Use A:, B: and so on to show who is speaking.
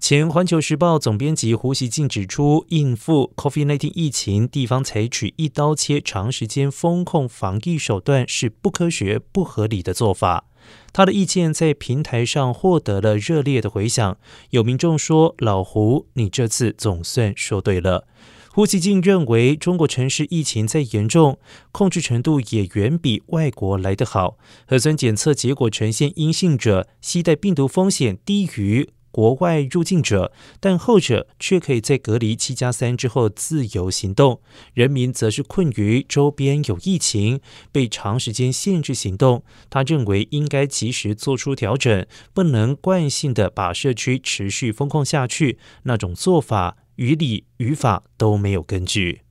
A: 前《环球时报》总编辑胡锡进指出，应付 COVID-19 疫情，地方采取一刀切、长时间封控防疫手段是不科学、不合理的做法。他的意见在平台上获得了热烈的回响，有民众说：“老胡，你这次总算说对了。”胡锡进认为，中国城市疫情再严重，控制程度也远比外国来得好。核酸检测结果呈现阴性者，携带病毒风险低于。国外入境者，但后者却可以在隔离七加三之后自由行动，人民则是困于周边有疫情，被长时间限制行动。他认为应该及时做出调整，不能惯性的把社区持续封控下去，那种做法于理于法都没有根据。